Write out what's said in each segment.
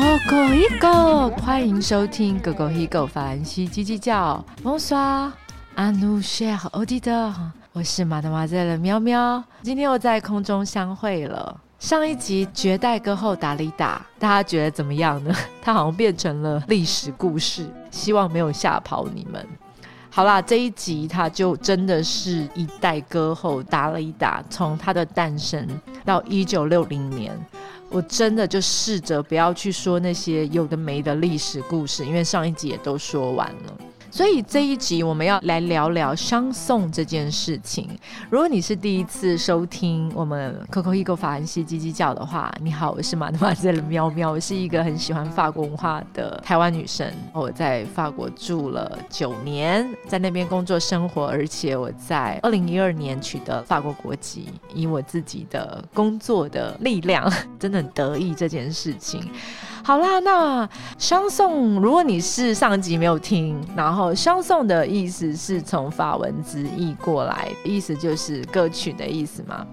狗狗一狗，欢迎收听狗狗一狗凡西叽叽叫。蒙刷阿努谢欧迪的，我是马德马在的喵喵。今天又在空中相会了。上一集绝代歌后达里达，大家觉得怎么样呢？它好像变成了历史故事，希望没有吓跑你们。好啦，这一集它就真的是一代歌后达里达，从他的诞生到一九六零年，我真的就试着不要去说那些有的没的历史故事，因为上一集也都说完了。所以这一集我们要来聊聊商送这件事情。如果你是第一次收听我们 Coco Ego 法兰西叽叽叫的话，你好，我是马德玛在的喵喵，我是一个很喜欢法国文化的台湾女生。我在法国住了九年，在那边工作生活，而且我在二零一二年取得法国国籍，以我自己的工作的力量，真的很得意这件事情。好啦，那相送，如果你是上集没有听，然后相送的意思是从法文直译过来，意思就是歌曲的意思嘛。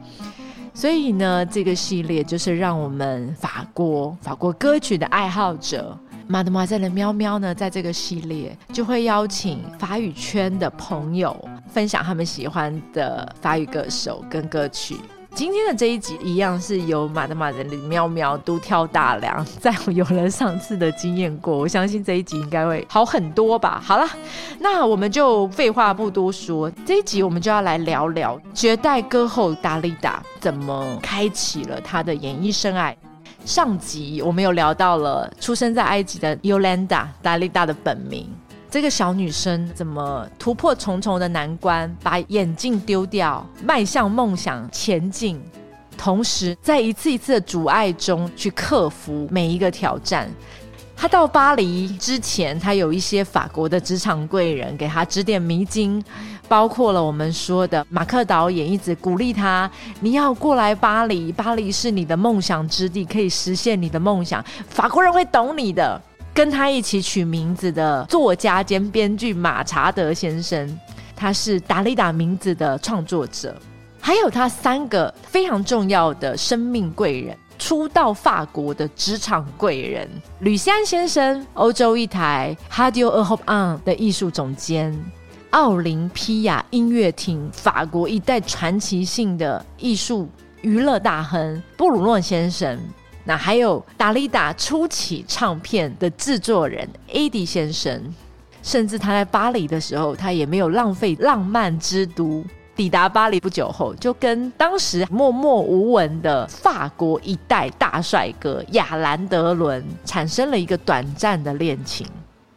所以呢，这个系列就是让我们法国法国歌曲的爱好者，马德玛在的喵喵呢，在这个系列就会邀请法语圈的朋友分享他们喜欢的法语歌手跟歌曲。今天的这一集一样是由马德马的喵喵独挑大梁，在我有了上次的经验过，我相信这一集应该会好很多吧。好了，那我们就废话不多说，这一集我们就要来聊聊绝代歌后达利达怎么开启了他的演艺生涯。上集我们有聊到了出生在埃及的 Yolanda 达利达的本名。这个小女生怎么突破重重的难关，把眼镜丢掉，迈向梦想前进，同时在一次一次的阻碍中去克服每一个挑战。她到巴黎之前，她有一些法国的职场贵人给她指点迷津，包括了我们说的马克导演一直鼓励她：“你要过来巴黎，巴黎是你的梦想之地，可以实现你的梦想，法国人会懂你的。”跟他一起取名字的作家兼编剧马查德先生，他是达利达名字的创作者，还有他三个非常重要的生命贵人，初到法国的职场贵人吕西安先生，欧洲一台 Hadio a Hope On 的艺术总监，奥林匹亚音乐厅法国一代传奇性的艺术娱乐大亨布鲁诺先生。那还有达利达初期唱片的制作人 AD 先生，甚至他在巴黎的时候，他也没有浪费浪漫之都。抵达巴黎不久后，就跟当时默默无闻的法国一代大帅哥亚兰德伦产生了一个短暂的恋情。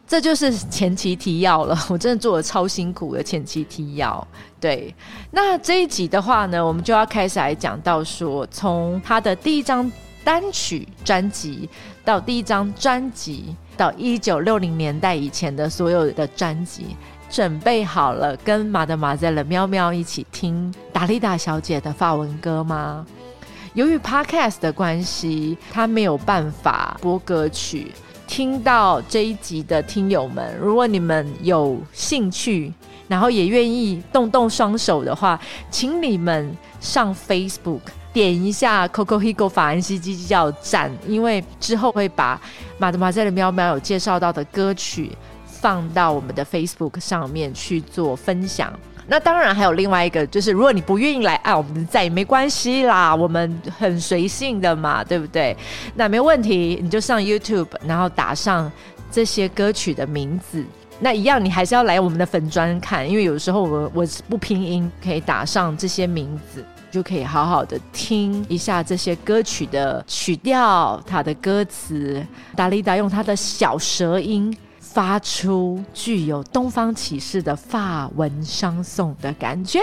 这就是前期提要了，我真的做了超辛苦的前期提要。对，那这一集的话呢，我们就要开始来讲到说，从他的第一张。单曲专辑到第一张专辑，到一九六零年代以前的所有的专辑，准备好了跟马德马在了喵喵一起听达丽达小姐的法文歌吗？由于 Podcast 的关系，他没有办法播歌曲。听到这一集的听友们，如果你们有兴趣，然后也愿意动动双手的话，请你们上 Facebook。点一下 Coco Higo 法兰西基叫站，因为之后会把马德马赛的喵喵有介绍到的歌曲放到我们的 Facebook 上面去做分享。那当然还有另外一个，就是如果你不愿意来按我们的赞也没关系啦，我们很随性的嘛，对不对？那没问题，你就上 YouTube，然后打上这些歌曲的名字。那一样，你还是要来我们的粉砖看，因为有时候我我不拼音，可以打上这些名字。就可以好好的听一下这些歌曲的曲调，它的歌词。达利达用他的小舌音发出具有东方启示的法文商颂的感觉。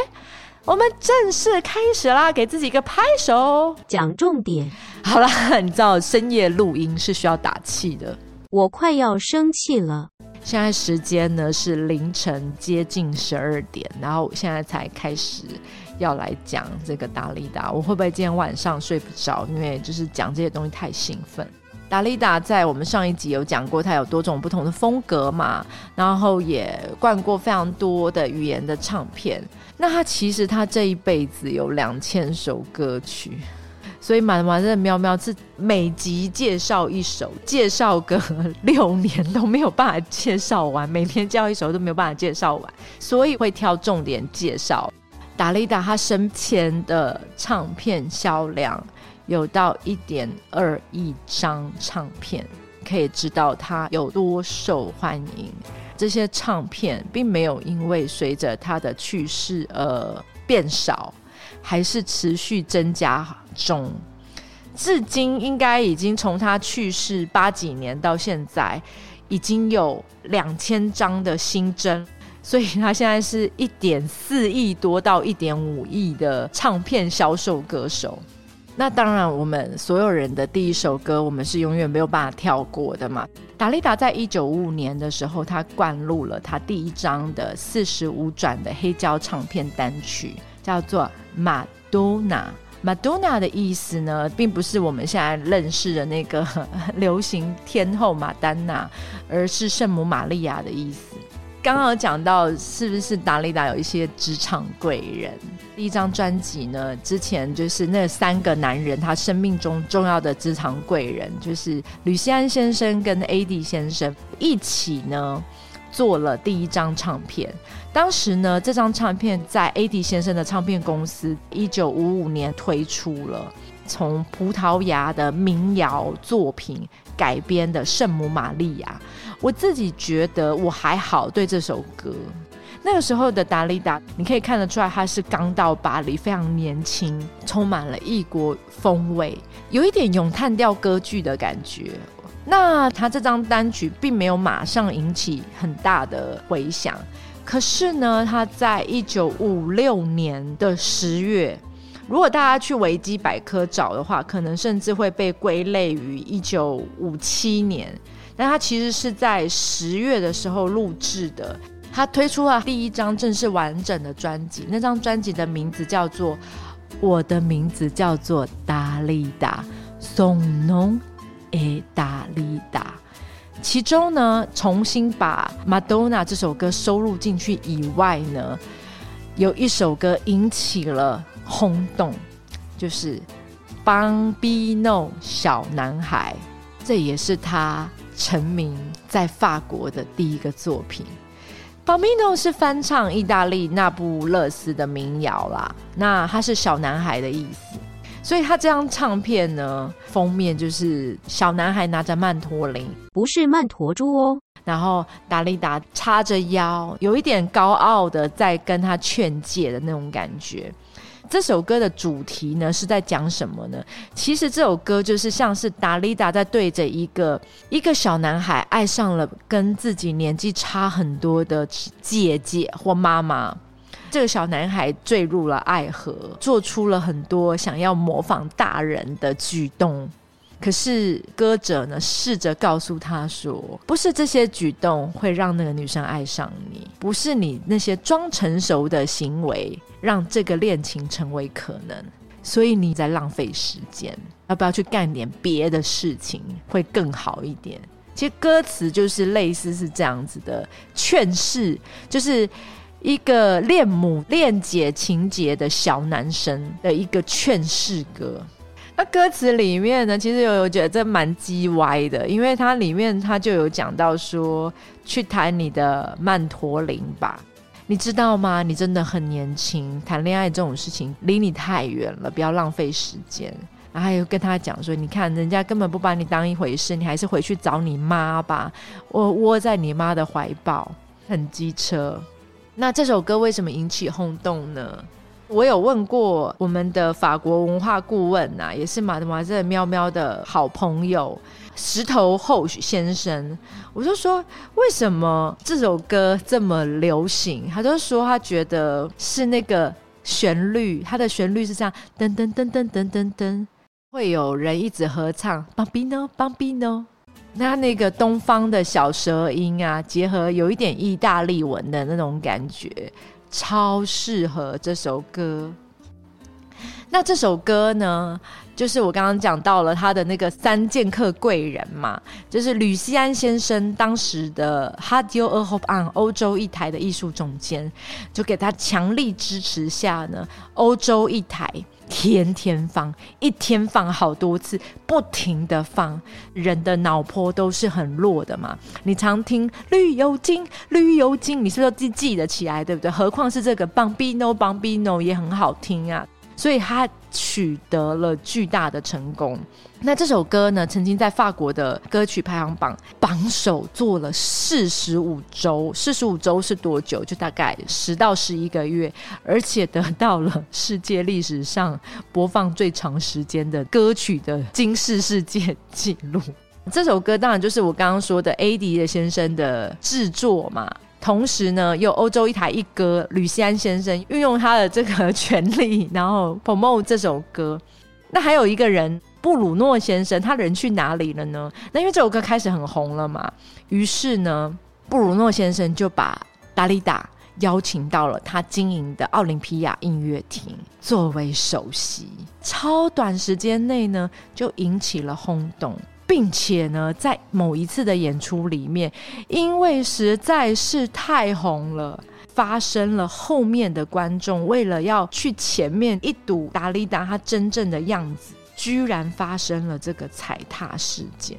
我们正式开始啦，给自己一个拍手，讲重点。好了，你知道深夜录音是需要打气的，我快要生气了。现在时间呢是凌晨接近十二点，然后现在才开始。要来讲这个达利达，我会不会今天晚上睡不着？因为就是讲这些东西太兴奋。达利达在我们上一集有讲过，他有多种不同的风格嘛，然后也灌过非常多的语言的唱片。那他其实他这一辈子有两千首歌曲，所以马马这喵喵是每集介绍一首，介绍个六年都没有办法介绍完，每天叫一首都没有办法介绍完，所以会挑重点介绍。达利达他生前的唱片销量有到一点二亿张唱片，可以知道他有多受欢迎。这些唱片并没有因为随着他的去世而变少，还是持续增加中。至今应该已经从他去世八几年到现在，已经有两千张的新增，所以他现在是一点四亿多到一点五亿的唱片销售歌手。那当然，我们所有人的第一首歌，我们是永远没有办法跳过的嘛。达利达在一九五五年的时候，他灌录了他第一张的四十五转的黑胶唱片单曲，叫做《马多娜》。马多娜的意思呢，并不是我们现在认识的那个 流行天后马丹娜，而是圣母玛利亚的意思。刚刚讲到，是不是达利达有一些职场贵人？第一张专辑呢，之前就是那三个男人，他生命中重要的职场贵人，就是吕西安先生跟 A.D 先生一起呢做了第一张唱片。当时呢，这张唱片在 A.D 先生的唱片公司一九五五年推出了，从葡萄牙的民谣作品改编的《圣母玛利亚》。我自己觉得我还好，对这首歌，那个时候的达利达，你可以看得出来，他是刚到巴黎，非常年轻，充满了异国风味，有一点咏叹调歌剧的感觉。那他这张单曲并没有马上引起很大的回响，可是呢，他在一九五六年的十月，如果大家去维基百科找的话，可能甚至会被归类于一九五七年。但他其实是在十月的时候录制的，他推出了第一张正式完整的专辑，那张专辑的名字叫做《我的名字叫做达利达》，松浓诶达利达。其中呢，重新把《Madonna》这首歌收录进去以外呢，有一首歌引起了轰动，就是《Bambino》小男孩，这也是他。成名在法国的第一个作品，《Bambino》是翻唱意大利那不勒斯的民谣啦。那它是小男孩的意思，所以他这张唱片呢，封面就是小男孩拿着曼陀林，不是曼陀珠哦。然后达利达叉着腰，有一点高傲的在跟他劝诫的那种感觉。这首歌的主题呢是在讲什么呢？其实这首歌就是像是达利达在对着一个一个小男孩爱上了跟自己年纪差很多的姐姐或妈妈，这个小男孩坠入了爱河，做出了很多想要模仿大人的举动。可是歌者呢，试着告诉他说：“不是这些举动会让那个女生爱上你，不是你那些装成熟的行为让这个恋情成为可能。所以你在浪费时间，要不要去干点别的事情会更好一点？”其实歌词就是类似是这样子的劝世，就是一个恋母恋姐情节的小男生的一个劝世歌。那歌词里面呢，其实有有觉得这蛮鸡歪的，因为它里面它就有讲到说，去谈你的曼陀林吧，你知道吗？你真的很年轻，谈恋爱这种事情离你太远了，不要浪费时间。然后又跟他讲说，你看人家根本不把你当一回事，你还是回去找你妈吧，窝窝在你妈的怀抱，很机车。那这首歌为什么引起轰动呢？我有问过我们的法国文化顾问呐，也是马德玛这喵喵的好朋友石头后先生，我就说为什么这首歌这么流行？他就说他觉得是那个旋律，它的旋律是这样噔噔噔噔噔噔噔，会有人一直合唱邦比呢邦比呢，那那个东方的小舌音啊，结合有一点意大利文的那种感觉。超适合这首歌。那这首歌呢，就是我刚刚讲到了他的那个三剑客贵人嘛，就是吕西安先生当时的 Hadio a Hope on 欧洲一台的艺术总监，就给他强力支持下呢，欧洲一台天天放，一天放好多次，不停的放，人的脑波都是很弱的嘛。你常听绿油精，绿油精，你是不是记记得起来，对不对？何况是这个 Bambino Bambino 也很好听啊。所以他取得了巨大的成功。那这首歌呢，曾经在法国的歌曲排行榜榜首做了四十五周。四十五周是多久？就大概十到十一个月，而且得到了世界历史上播放最长时间的歌曲的金世世界纪录。这首歌当然就是我刚刚说的 A 迪的先生的制作嘛。同时呢，有欧洲一台一哥吕西安先生运用他的这个权利，然后 promote 这首歌。那还有一个人布鲁诺先生，他人去哪里了呢？那因为这首歌开始很红了嘛，于是呢，布鲁诺先生就把达利达邀请到了他经营的奥林匹亚音乐厅作为首席。超短时间内呢，就引起了轰动。并且呢，在某一次的演出里面，因为实在是太红了，发生了后面的观众为了要去前面一睹达利达他真正的样子，居然发生了这个踩踏事件。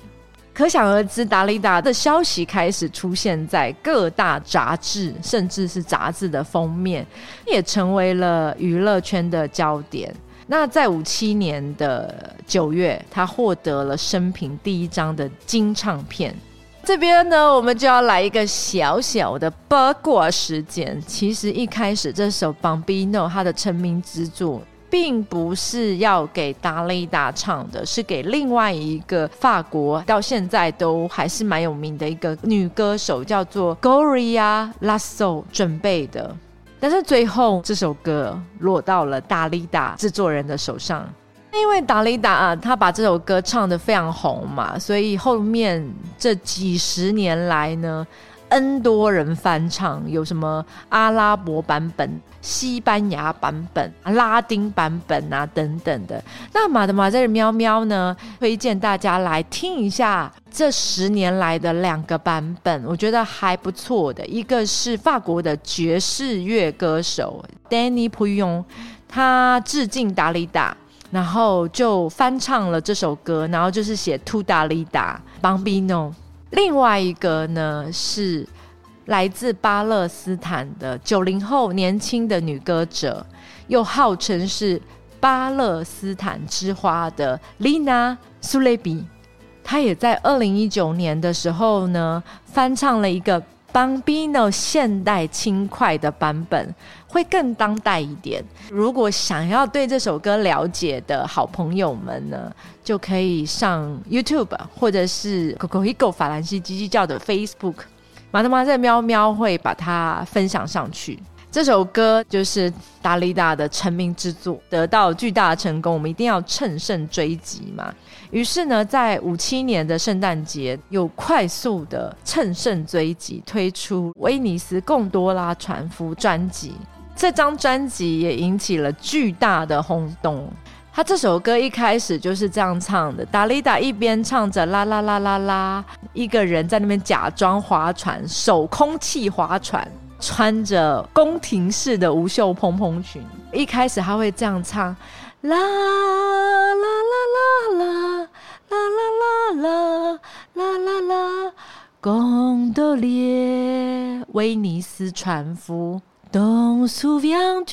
可想而知，达利达的消息开始出现在各大杂志，甚至是杂志的封面，也成为了娱乐圈的焦点。那在五七年的九月，他获得了生平第一张的金唱片。这边呢，我们就要来一个小小的八卦时间。其实一开始这首《Bambino》它的成名之作，并不是要给达利达唱的，是给另外一个法国到现在都还是蛮有名的一个女歌手，叫做 Gloria Lasso 准备的。但是最后这首歌落到了达利达制作人的手上，因为达利达啊，他把这首歌唱得非常红嘛，所以后面这几十年来呢。N 多人翻唱，有什么阿拉伯版本、西班牙版本、拉丁版本啊等等的。那马德马在喵喵呢，推荐大家来听一下这十年来的两个版本，我觉得还不错的。一个是法国的爵士乐歌手 Danny Puyong，他致敬达利达，然后就翻唱了这首歌，然后就是写 To 达利达 Bambino。另外一个呢是来自巴勒斯坦的九零后年轻的女歌者，又号称是巴勒斯坦之花的丽娜苏雷比，她也在二零一九年的时候呢翻唱了一个。Bambino 现代轻快的版本会更当代一点。如果想要对这首歌了解的好朋友们呢，就可以上 YouTube 或者是 Coco Higo 法兰西叽叽叫的 Facebook，马特马在喵喵会把它分享上去。这首歌就是达利达的成名之作，得到巨大的成功，我们一定要乘胜追击嘛。于是呢，在五七年的圣诞节，又快速的乘胜追击，推出威尼斯贡多拉船夫专辑。这张专辑也引起了巨大的轰动。他这首歌一开始就是这样唱的：达利达一边唱着啦啦啦啦啦，一个人在那边假装划船，手空气划船。穿着宫廷式的无袖蓬蓬裙，一开始他会这样唱：啦啦啦啦啦啦啦啦啦啦啦啦，贡多列威尼斯船夫，Don't o u v n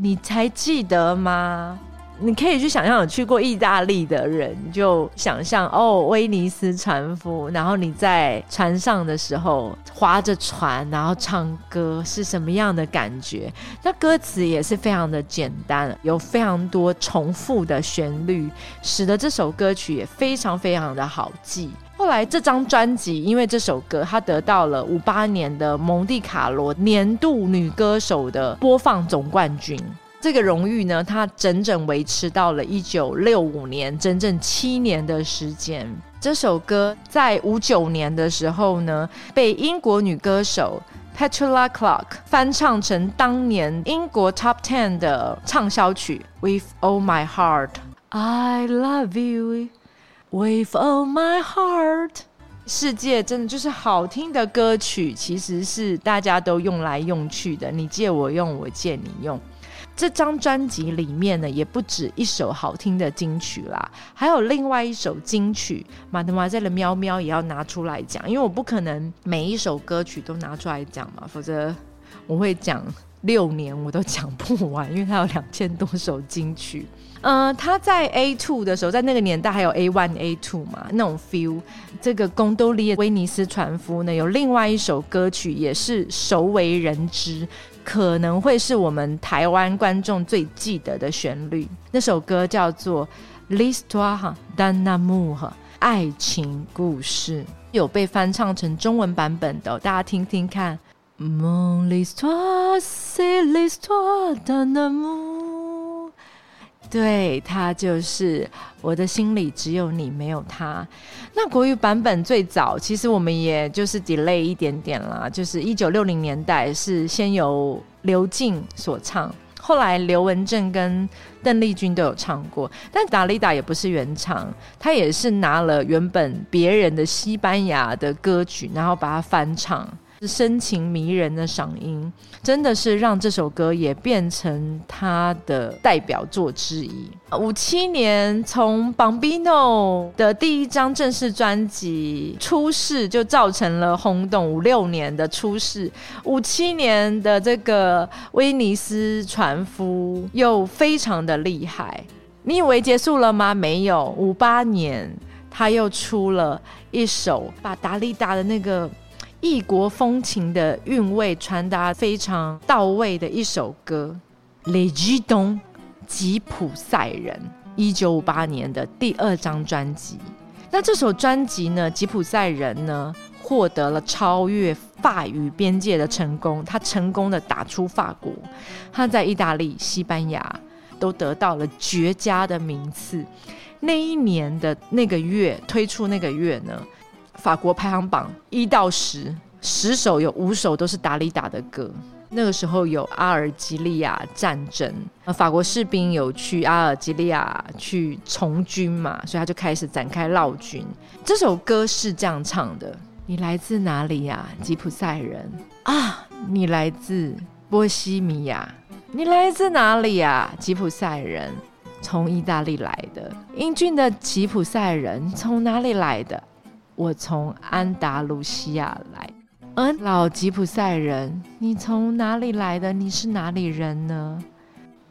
你才记得吗？你可以去想象有去过意大利的人，就想象哦，威尼斯船夫，然后你在船上的时候划着船，然后唱歌是什么样的感觉？那歌词也是非常的简单，有非常多重复的旋律，使得这首歌曲也非常非常的好记。后来这张专辑因为这首歌，它得到了五八年的蒙蒂卡罗年度女歌手的播放总冠军。这个荣誉呢，它整整维持到了一九六五年，整整七年的时间。这首歌在五九年的时候呢，被英国女歌手 Petula Clark 翻唱成当年英国 Top Ten 的畅销曲《With All My Heart》，I love you with all my heart。世界真的就是好听的歌曲，其实是大家都用来用去的，你借我用，我借你用。这张专辑里面呢，也不止一首好听的金曲啦，还有另外一首金曲，马德玛在的喵喵也要拿出来讲，因为我不可能每一首歌曲都拿出来讲嘛，否则我会讲六年我都讲不完，因为它有两千多首金曲。嗯，他在 A two 的时候，在那个年代还有 A one A two 嘛，那种 feel。这个贡多利威尼斯船夫呢，有另外一首歌曲也是熟为人知。可能会是我们台湾观众最记得的旋律，那首歌叫做《L'histoire d'un amour》爱情故事，有被翻唱成中文版本的，大家听听看。Mon l'histoire c'est l'histoire d'un amour。对，他就是我的心里只有你，没有他。那国语版本最早，其实我们也就是 delay 一点点啦，就是一九六零年代是先由刘静所唱，后来刘文正跟邓丽君都有唱过，但达利达也不是原唱，他也是拿了原本别人的西班牙的歌曲，然后把它翻唱。深情迷人的嗓音，真的是让这首歌也变成他的代表作之一。五七年从 Bambino 的第一张正式专辑出世，就造成了轰动。五六年的出世，五七年的这个威尼斯船夫又非常的厉害。你以为结束了吗？没有，五八年他又出了一首，把达利达的那个。异国风情的韵味传达非常到位的一首歌，《雷吉东吉普赛人》，一九五八年的第二张专辑。那这首专辑呢，《吉普赛人》呢，获得了超越法语边界的成功。他成功的打出法国，他在意大利、西班牙都得到了绝佳的名次。那一年的那个月推出那个月呢？法国排行榜一到十，十首有五首都是达里达的歌。那个时候有阿尔及利亚战争，法国士兵有去阿尔及利亚去从军嘛，所以他就开始展开绕军。这首歌是这样唱的：你来自哪里呀，吉普赛人啊？你来自波西米亚？你来自哪里呀，吉普赛人？从意大利来的。英俊的吉普赛人从哪里来的？我从安达卢西亚来，嗯，老吉普赛人，你从哪里来的？你是哪里人呢？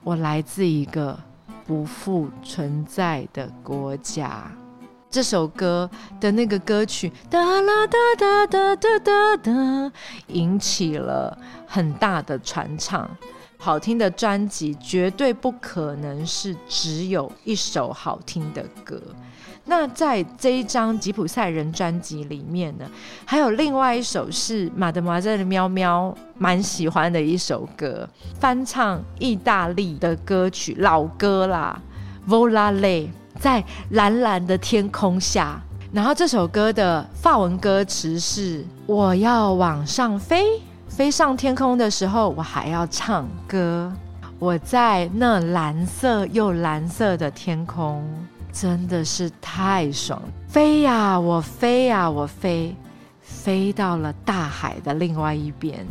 我来自一个不复存在的国家。这首歌的那个歌曲哒啦哒哒哒哒哒哒，引起了很大的传唱。好听的专辑绝对不可能是只有一首好听的歌。那在这一张吉普赛人专辑里面呢，还有另外一首是马德玛的喵喵蛮喜欢的一首歌，翻唱意大利的歌曲老歌啦，Volare 在蓝蓝的天空下。然后这首歌的法文歌词是：我要往上飞，飞上天空的时候，我还要唱歌。我在那蓝色又蓝色的天空。真的是太爽！飞呀，我飞呀，我飞，飞到了大海的另外一边。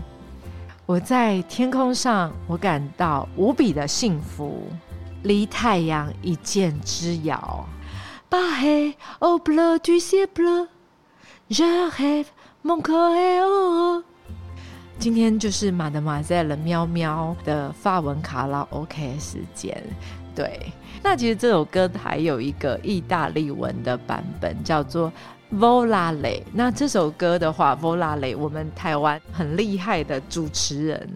我在天空上，我感到无比的幸福，离太阳一箭之遥。巴黑，au bleu du ciel bleu，je rêve mon corps est heureux。今天就是马德马在了喵喵的法文卡拉 OK 时间，对。那其实这首歌还有一个意大利文的版本，叫做 Volare。那这首歌的话，Volare，我们台湾很厉害的主持人，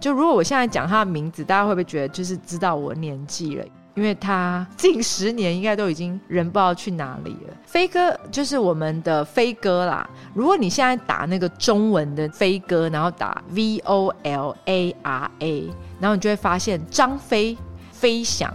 就如果我现在讲他的名字，大家会不会觉得就是知道我年纪了？因为他近十年应该都已经人不知道去哪里了。飞哥就是我们的飞哥啦。如果你现在打那个中文的飞哥，然后打 V O L A R A，然后你就会发现张飞飞翔。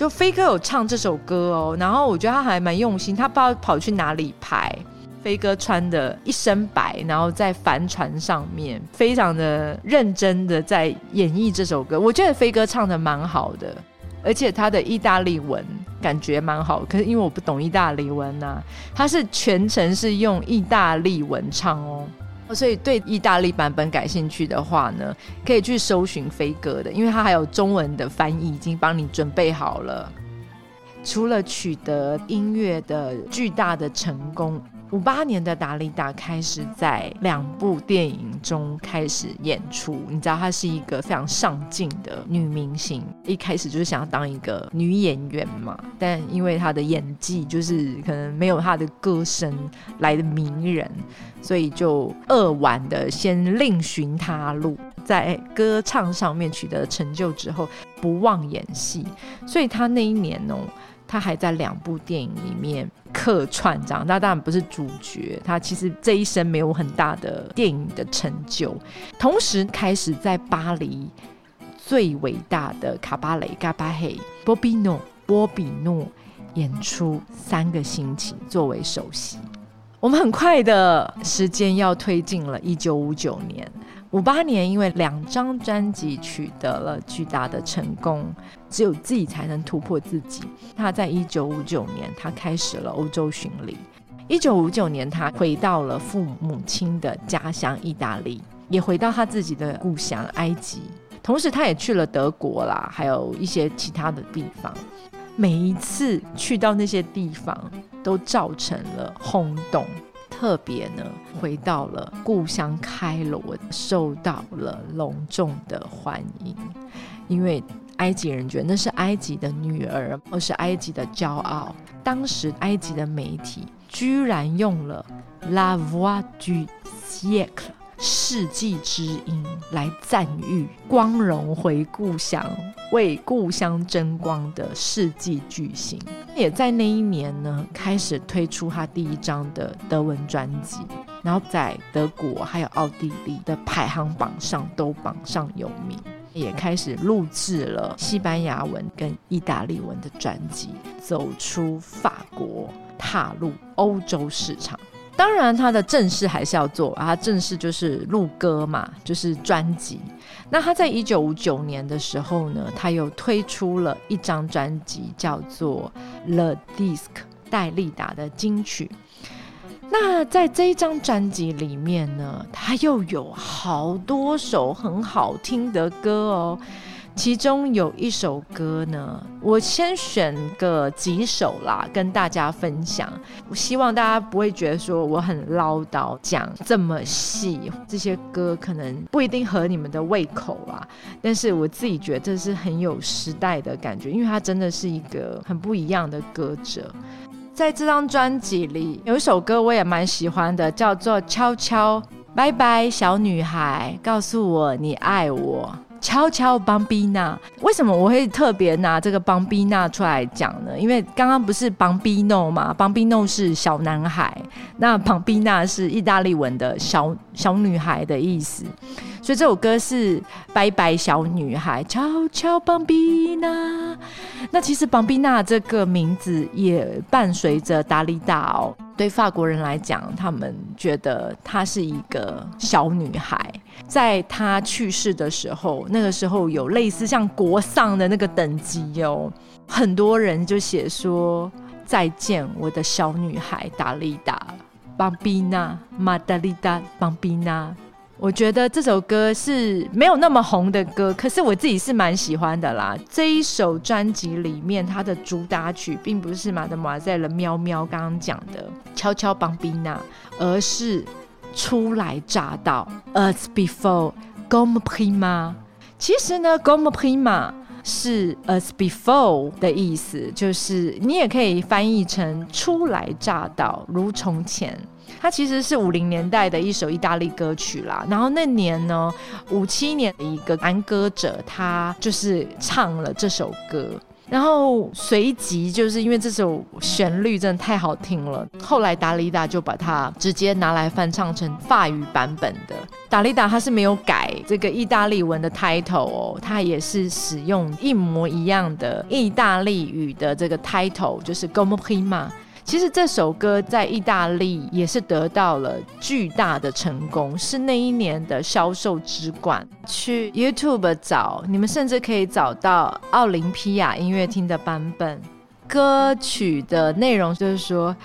就飞哥有唱这首歌哦，然后我觉得他还蛮用心，他不知道跑去哪里拍。飞哥穿的一身白，然后在帆船上面，非常的认真的在演绎这首歌。我觉得飞哥唱的蛮好的，而且他的意大利文感觉蛮好。可是因为我不懂意大利文呐，他是全程是用意大利文唱哦。所以对意大利版本感兴趣的话呢，可以去搜寻飞哥的，因为他还有中文的翻译已经帮你准备好了。除了取得音乐的巨大的成功。五八年的达利达开始在两部电影中开始演出。你知道她是一个非常上进的女明星，一开始就是想要当一个女演员嘛。但因为她的演技就是可能没有她的歌声来的迷人，所以就扼腕的先另寻他路，在歌唱上面取得成就之后，不忘演戏。所以她那一年哦。他还在两部电影里面客串，这样那当然不是主角。他其实这一生没有很大的电影的成就，同时开始在巴黎最伟大的卡巴雷嘎巴黑波比诺波比诺演出三个星期作为首席。我们很快的时间要推进了一九五九年。五八年，因为两张专辑取得了巨大的成功，只有自己才能突破自己。他在一九五九年，他开始了欧洲巡礼。一九五九年，他回到了父母亲的家乡意大利，也回到他自己的故乡埃及。同时，他也去了德国啦，还有一些其他的地方。每一次去到那些地方，都造成了轰动。特别呢，回到了故乡开罗，受到了隆重的欢迎，因为埃及人觉得那是埃及的女儿，而是埃及的骄傲。当时埃及的媒体居然用了 “La Voix du siècle”。世纪之音来赞誉光荣回故乡、为故乡争光的世纪巨星，也在那一年呢开始推出他第一张的德文专辑，然后在德国还有奥地利的排行榜上都榜上有名，也开始录制了西班牙文跟意大利文的专辑，走出法国，踏入欧洲市场。当然，他的正事还是要做啊。正事就是录歌嘛，就是专辑。那他在一九五九年的时候呢，他又推出了一张专辑，叫做《The Disc》戴利达的金曲。那在这一张专辑里面呢，他又有好多首很好听的歌哦。其中有一首歌呢，我先选个几首啦，跟大家分享。我希望大家不会觉得说我很唠叨，讲这么细。这些歌可能不一定合你们的胃口啊，但是我自己觉得这是很有时代的感觉，因为他真的是一个很不一样的歌者。在这张专辑里，有一首歌我也蛮喜欢的，叫做《悄悄拜拜小女孩》，告诉我你爱我。悄悄邦比娜，为什么我会特别拿这个邦比娜出来讲呢？因为刚刚不是邦比诺嘛，邦比诺是小男孩，那邦比娜是意大利文的小小女孩的意思，所以这首歌是拜拜小女孩，悄悄邦比娜。那其实邦比娜这个名字也伴随着达利达哦。对法国人来讲，他们觉得她是一个小女孩。在她去世的时候，那个时候有类似像国丧的那个等级哦，很多人就写说：“再见，我的小女孩达利达，邦比娜，玛达利达，邦比娜。”我觉得这首歌是没有那么红的歌，可是我自己是蛮喜欢的啦。这一首专辑里面，它的主打曲并不是马德马在了喵喵刚刚讲的悄悄帮比娜，而是初来乍到。As before, gomprima。其实呢，gomprima 是 As before 的意思，就是你也可以翻译成初来乍到，如从前。它其实是五零年代的一首意大利歌曲啦，然后那年呢，五七年的一个男歌者，他就是唱了这首歌，然后随即就是因为这首旋律真的太好听了，后来达利达就把它直接拿来翻唱成法语版本的。达利达他是没有改这个意大利文的 title 哦，他也是使用一模一样的意大利语的这个 title，就是 Gomo Prima。其实这首歌在意大利也是得到了巨大的成功，是那一年的销售之冠。去 YouTube 找，你们甚至可以找到奥林匹亚音乐厅的版本。歌曲的内容就是说，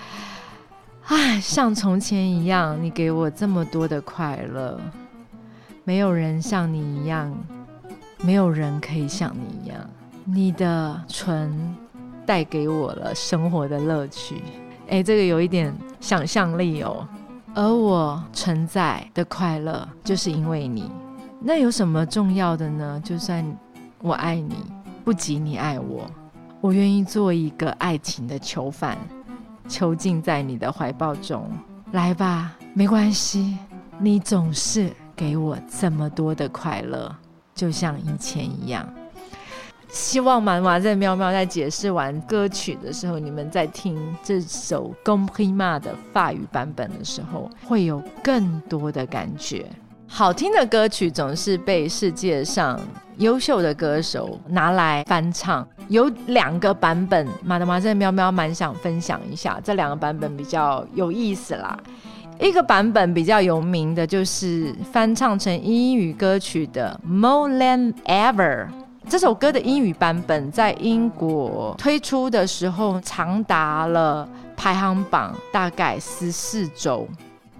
唉，像从前一样，你给我这么多的快乐，没有人像你一样，没有人可以像你一样，你的唇。带给我了生活的乐趣，哎，这个有一点想象力哦。而我存在的快乐，就是因为你。那有什么重要的呢？就算我爱你不及你爱我，我愿意做一个爱情的囚犯，囚禁在你的怀抱中。来吧，没关系，你总是给我这么多的快乐，就像以前一样。希望妈妈在喵喵在解释完歌曲的时候，你们在听这首《公黑妈》的法语版本的时候，会有更多的感觉。好听的歌曲总是被世界上优秀的歌手拿来翻唱。有两个版本，马德玛在喵喵蛮想分享一下，这两个版本比较有意思啦。一个版本比较有名的就是翻唱成英语歌曲的《More Than Ever》。这首歌的英语版本在英国推出的时候，长达了排行榜大概十四周，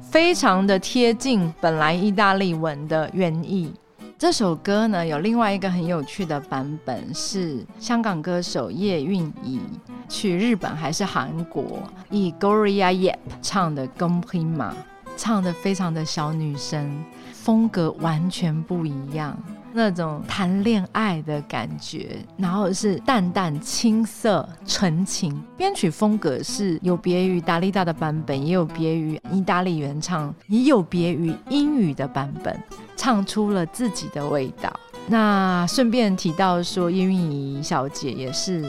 非常的贴近本来意大利文的原意。这首歌呢，有另外一个很有趣的版本，是香港歌手叶蕴仪去日本还是韩国，以 Gloria Yep 唱的《公平马》，唱的非常的小女生，风格完全不一样。那种谈恋爱的感觉，然后是淡淡青涩纯情，编曲风格是有别于达利达的版本，也有别于意大利原唱，也有别于英语的版本，唱出了自己的味道。那顺便提到说，叶蕴仪小姐也是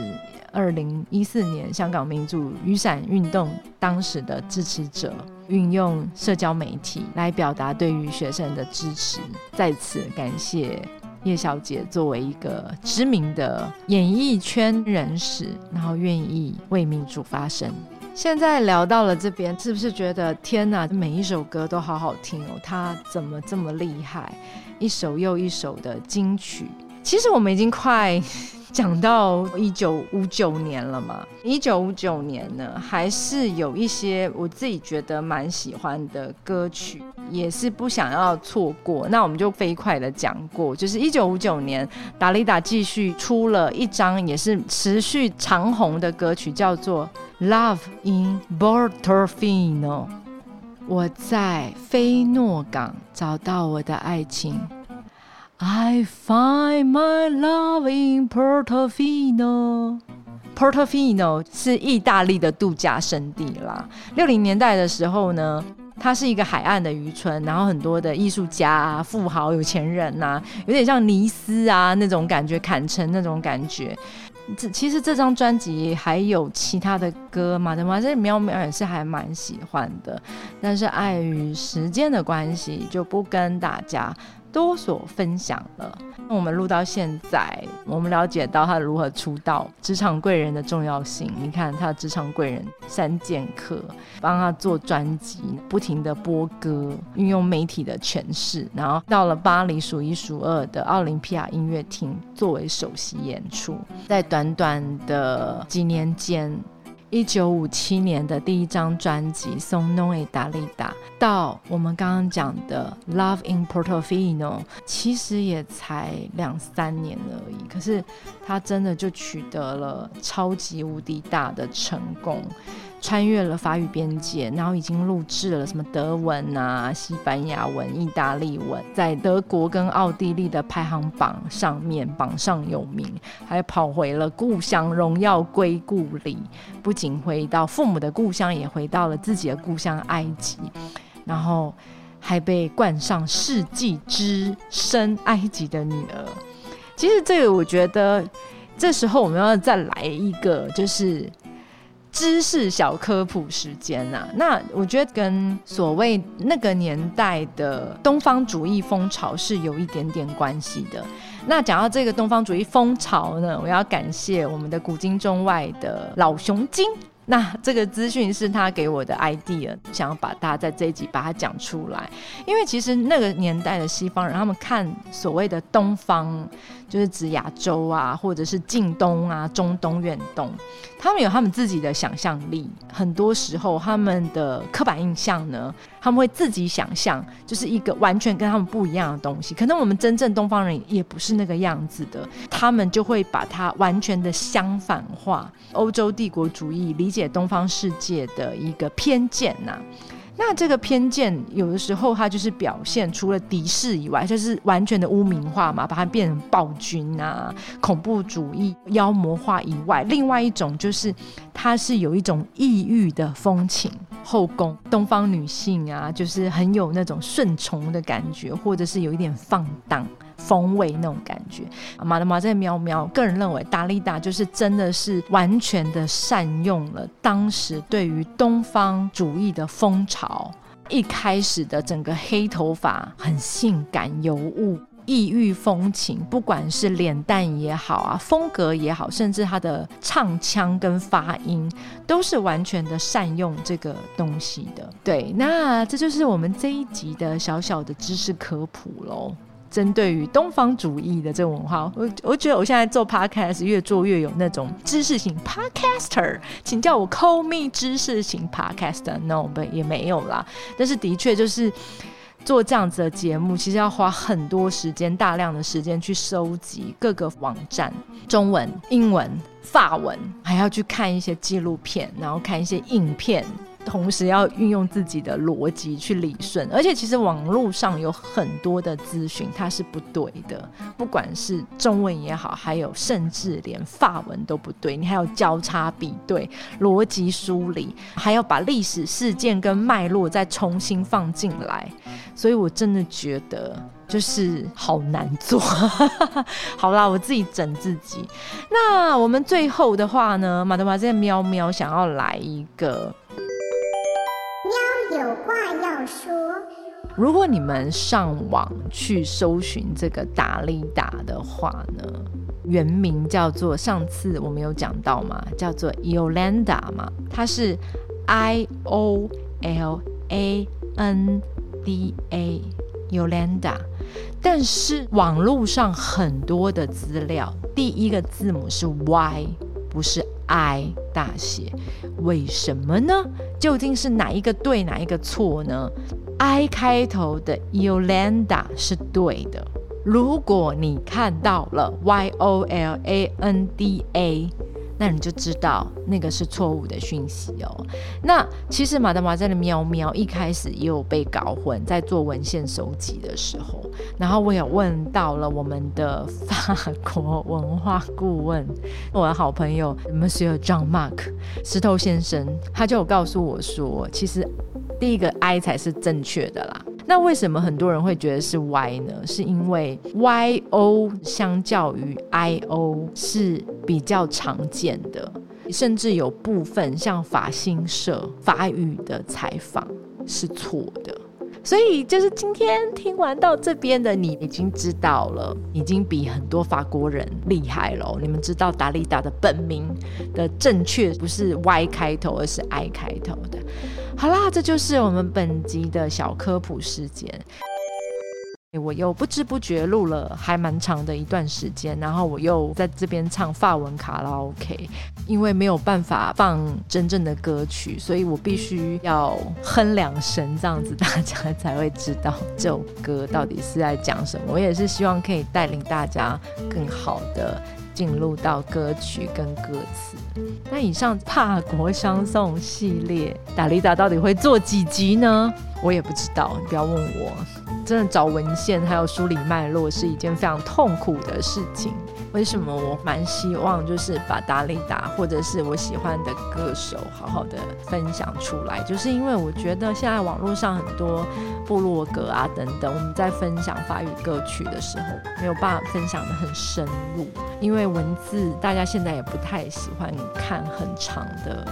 二零一四年香港民主雨伞运动当时的支持者。运用社交媒体来表达对于学生的支持，在此感谢叶小姐作为一个知名的演艺圈人士，然后愿意为民主发声。现在聊到了这边，是不是觉得天哪，每一首歌都好好听哦？他怎么这么厉害？一首又一首的金曲。其实我们已经快。讲到一九五九年了嘛，一九五九年呢，还是有一些我自己觉得蛮喜欢的歌曲，也是不想要错过。那我们就飞快的讲过，就是一九五九年，达利达继续出了一张也是持续长红的歌曲，叫做《Love in Portofino》，我在菲诺港找到我的爱情。I find my love in Portofino。Portofino 是意大利的度假胜地啦。六零年代的时候呢，它是一个海岸的渔村，然后很多的艺术家、啊、富豪、有钱人呐，有点像尼斯啊那种感觉，坎城那种感觉。这其实这张专辑还有其他的歌嘛？对吗，这喵喵也是还蛮喜欢的，但是碍于时间的关系，就不跟大家。多所分享了。那我们录到现在，我们了解到他如何出道，职场贵人的重要性。你看他的职场贵人三剑客帮他做专辑，不停的播歌，运用媒体的诠释，然后到了巴黎数一数二的奥林匹亚音乐厅作为首席演出，在短短的几年间。一九五七年的第一张专辑《送 No e 达利达》，到我们刚刚讲的《Love in Portofino》，其实也才两三年而已，可是他真的就取得了超级无敌大的成功。穿越了法语边界，然后已经录制了什么德文啊、西班牙文、意大利文，在德国跟奥地利的排行榜上面榜上有名，还跑回了故乡，荣耀归故里。不仅回到父母的故乡，也回到了自己的故乡埃及，然后还被冠上世纪之深埃及的女儿。其实这个，我觉得这时候我们要再来一个，就是。知识小科普时间呐，那我觉得跟所谓那个年代的东方主义风潮是有一点点关系的。那讲到这个东方主义风潮呢，我要感谢我们的古今中外的老熊精那这个资讯是他给我的 idea，想要把大家在这一集把它讲出来。因为其实那个年代的西方人，他们看所谓的东方，就是指亚洲啊，或者是近东啊、中东、远东，他们有他们自己的想象力。很多时候，他们的刻板印象呢，他们会自己想象，就是一个完全跟他们不一样的东西。可能我们真正东方人也不是那个样子的，他们就会把它完全的相反化。欧洲帝国主义理解东方世界的一个偏见呐，那这个偏见有的时候它就是表现除了敌视以外，就是完全的污名化嘛，把它变成暴君啊、恐怖主义、妖魔化以外，另外一种就是它是有一种异域的风情，后宫东方女性啊，就是很有那种顺从的感觉，或者是有一点放荡。风味那种感觉，马德玛在喵喵个人认为，达利达就是真的是完全的善用了当时对于东方主义的风潮，一开始的整个黑头发很性感尤物、异域风情，不管是脸蛋也好啊，风格也好，甚至他的唱腔跟发音，都是完全的善用这个东西的。对，那这就是我们这一集的小小的知识科普喽。针对于东方主义的这个文化，我我觉得我现在做 podcast 越做越有那种知识型 podcaster，请叫我 call me 知识型 podcaster，no 不也没有啦。但是的确就是做这样子的节目，其实要花很多时间，大量的时间去收集各个网站，中文、英文、法文，还要去看一些纪录片，然后看一些影片。同时要运用自己的逻辑去理顺，而且其实网络上有很多的资讯它是不对的，不管是中文也好，还有甚至连法文都不对，你还要交叉比对、逻辑梳理，还要把历史事件跟脉络再重新放进来，所以我真的觉得就是好难做。好啦，我自己整自己。那我们最后的话呢，马德玛在喵喵想要来一个。话要说。如果你们上网去搜寻这个达利达的话呢，原名叫做上次我们有讲到嘛，叫做 Yolanda 嘛，它是 I O L A N D A Yolanda，但是网络上很多的资料，第一个字母是 Y，不是。I 大写，为什么呢？究竟是哪一个对，哪一个错呢？I 开头的 Yolanda 是对的。如果你看到了 Y O L A N D A。那你就知道那个是错误的讯息哦。那其实马德马在的喵喵一开始也有被搞混，在做文献收集的时候，然后我也问到了我们的法国文化顾问，我的好朋友 Monsieur Jean Mark 石头先生，他就有告诉我说，其实第一个 I 才是正确的啦。那为什么很多人会觉得是 Y 呢？是因为 Y O 相较于 I O 是比较常见的，甚至有部分像法新社法语的采访是错的。所以就是今天听完到这边的你，已经知道了，已经比很多法国人厉害了。你们知道达利达的本名的正确不是 Y 开头，而是 I 开头的。好啦，这就是我们本集的小科普时间。我又不知不觉录了还蛮长的一段时间，然后我又在这边唱法文卡拉 OK，因为没有办法放真正的歌曲，所以我必须要哼两声，这样子大家才会知道这首歌到底是在讲什么。我也是希望可以带领大家更好的。进入到歌曲跟歌词。那以上帕国相送系列，达利达到底会做几集呢？我也不知道，你不要问我。真的找文献还有梳理脉络是一件非常痛苦的事情。为什么我蛮希望就是把达利达或者是我喜欢的歌手好好的分享出来，就是因为我觉得现在网络上很多部落格啊等等，我们在分享法语歌曲的时候没有办法分享的很深入，因为文字大家现在也不太喜欢看很长的，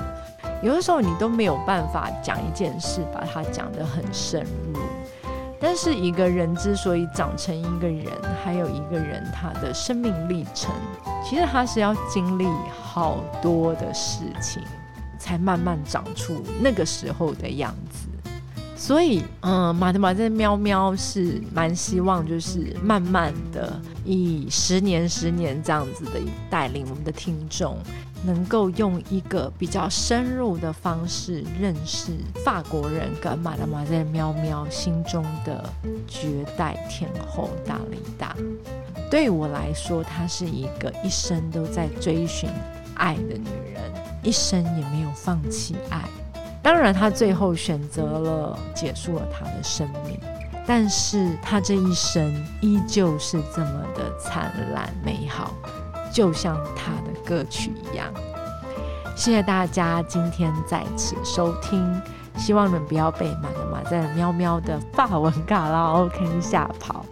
有的时候你都没有办法讲一件事把它讲得很深入。但是一个人之所以长成一个人，还有一个人他的生命历程，其实他是要经历好多的事情，才慢慢长出那个时候的样子。所以，嗯，马德马这喵喵是蛮希望，就是慢慢的以十年、十年这样子的带领我们的听众，能够用一个比较深入的方式认识法国人跟马德马在喵喵心中的绝代天后大丽达。对我来说，她是一个一生都在追寻爱的女人，一生也没有放弃爱。当然，她最后选择了结束了她的生命，但是她这一生依旧是这么的灿烂美好，就像他的歌曲一样。谢谢大家今天在此收听，希望你们不要被马的马在喵喵的法文卡拉 OK 吓跑。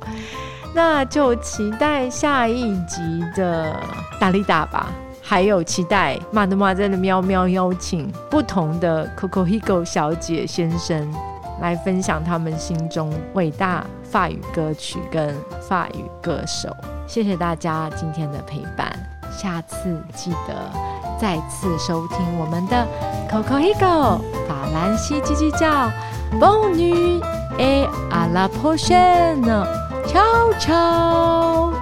那就期待下一集的达利达吧，还有期待马德玛在的喵喵邀请不同的 Coco Higo 小姐先生来分享他们心中伟大法语歌曲跟法语歌手。谢谢大家今天的陪伴，下次记得再次收听我们的 Coco Higo 法兰西叽叽叫，Bon nuit et à la prochaine。悄悄。